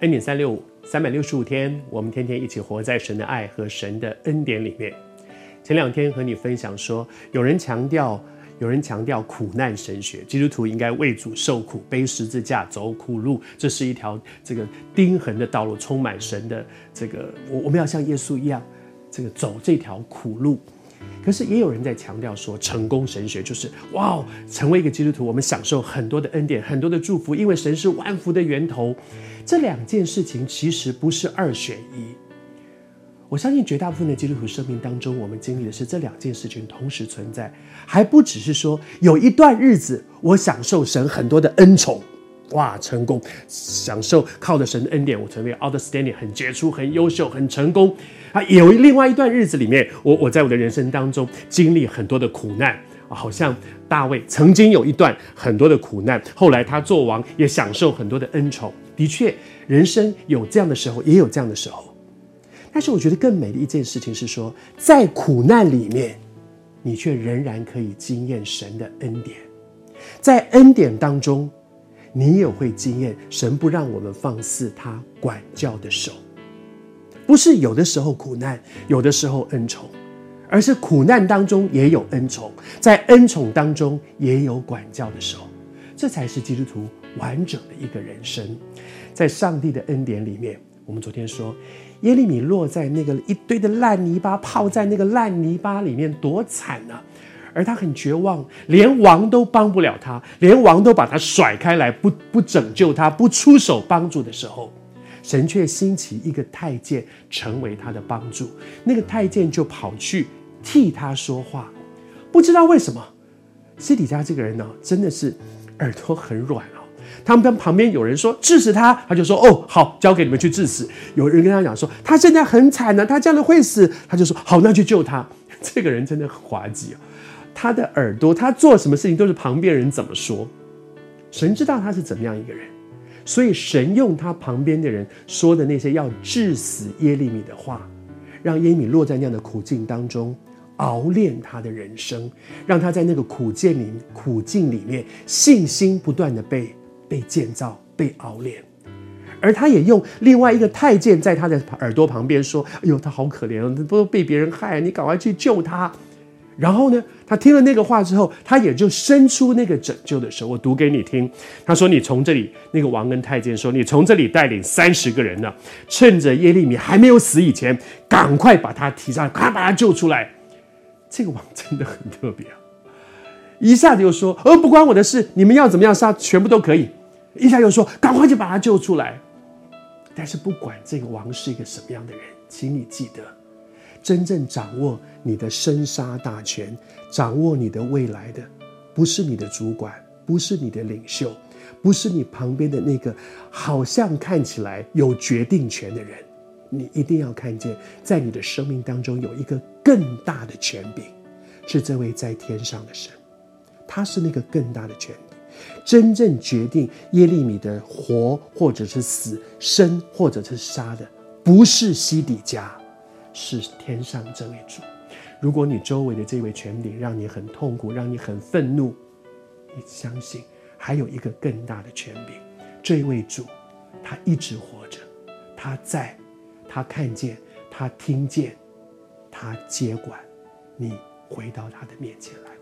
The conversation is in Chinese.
恩典三六五，三百六十五天，我们天天一起活在神的爱和神的恩典里面。前两天和你分享说，有人强调，有人强调苦难神学，基督徒应该为主受苦，背十字架，走苦路，这是一条这个钉痕的道路，充满神的这个，我我们要像耶稣一样，这个走这条苦路。可是也有人在强调说，成功神学就是哇，成为一个基督徒，我们享受很多的恩典，很多的祝福，因为神是万福的源头。这两件事情其实不是二选一。我相信绝大部分的基督徒生命当中，我们经历的是这两件事情同时存在，还不只是说有一段日子我享受神很多的恩宠。哇，成功，享受靠着神的恩典，我成为 outstanding，很杰出，很优秀，很成功啊！有另外一段日子里面，我我在我的人生当中经历很多的苦难，好像大卫曾经有一段很多的苦难，后来他做王也享受很多的恩宠。的确，人生有这样的时候，也有这样的时候。但是我觉得更美的一件事情是说，在苦难里面，你却仍然可以经验神的恩典，在恩典当中。你也会经验神不让我们放肆他管教的手，不是有的时候苦难，有的时候恩宠，而是苦难当中也有恩宠，在恩宠当中也有管教的手，这才是基督徒完整的一个人生。在上帝的恩典里面，我们昨天说耶利米落在那个一堆的烂泥巴，泡在那个烂泥巴里面，多惨啊！而他很绝望，连王都帮不了他，连王都把他甩开来，不不拯救他，不出手帮助的时候，神却兴起一个太监成为他的帮助。那个太监就跑去替他说话，不知道为什么，西底家这个人呢，真的是耳朵很软哦。他们跟旁边有人说治死他，他就说哦好，交给你们去治死。有人跟他讲说他现在很惨呢，他这样的会死，他就说好，那去救他。这个人真的很滑稽啊。他的耳朵，他做什么事情都是旁边人怎么说，神知道他是怎么样一个人，所以神用他旁边的人说的那些要治死耶利米的话，让耶利米落在那样的苦境当中，熬炼他的人生，让他在那个苦境里苦境里面信心不断的被被建造、被熬炼，而他也用另外一个太监在他的耳朵旁边说：“哎呦，他好可怜哦，他都被别人害，你赶快去救他。”然后呢，他听了那个话之后，他也就伸出那个拯救的手。我读给你听。他说：“你从这里，那个王跟太监说，你从这里带领三十个人呢，趁着耶利米还没有死以前，赶快把他提上来，快把他救出来。”这个王真的很特别啊，一下子又说：“呃，不关我的事，你们要怎么样杀，全部都可以。”一下又说：“赶快就把他救出来。”但是不管这个王是一个什么样的人，请你记得。真正掌握你的生杀大权、掌握你的未来的，不是你的主管，不是你的领袖，不是你旁边的那个好像看起来有决定权的人。你一定要看见，在你的生命当中有一个更大的权柄，是这位在天上的神，他是那个更大的权柄，真正决定耶利米的活或者是死、生或者是杀的，不是西底家。是天上这位主。如果你周围的这位权柄让你很痛苦，让你很愤怒，你相信还有一个更大的权柄。这位主，他一直活着，他在，他看见，他听见，他接管。你回到他的面前来。